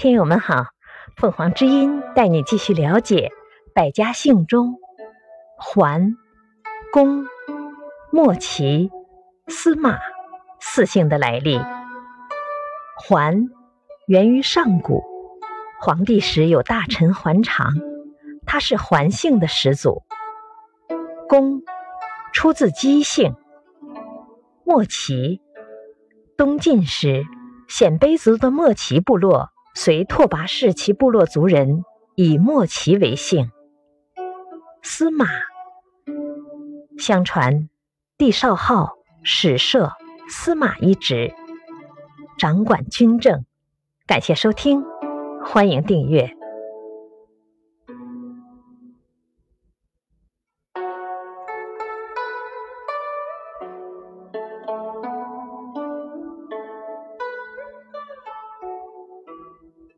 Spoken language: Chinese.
听友们好，凤凰之音带你继续了解百家姓中桓、公、莫齐、司马四姓的来历。桓源于上古，黄帝时有大臣桓长，他是桓姓的始祖。公出自姬姓。莫齐，东晋时鲜卑族的莫齐部落。随拓跋氏其部落族人以莫奇为姓。司马，相传帝少昊始设司马一职，掌管军政。感谢收听，欢迎订阅。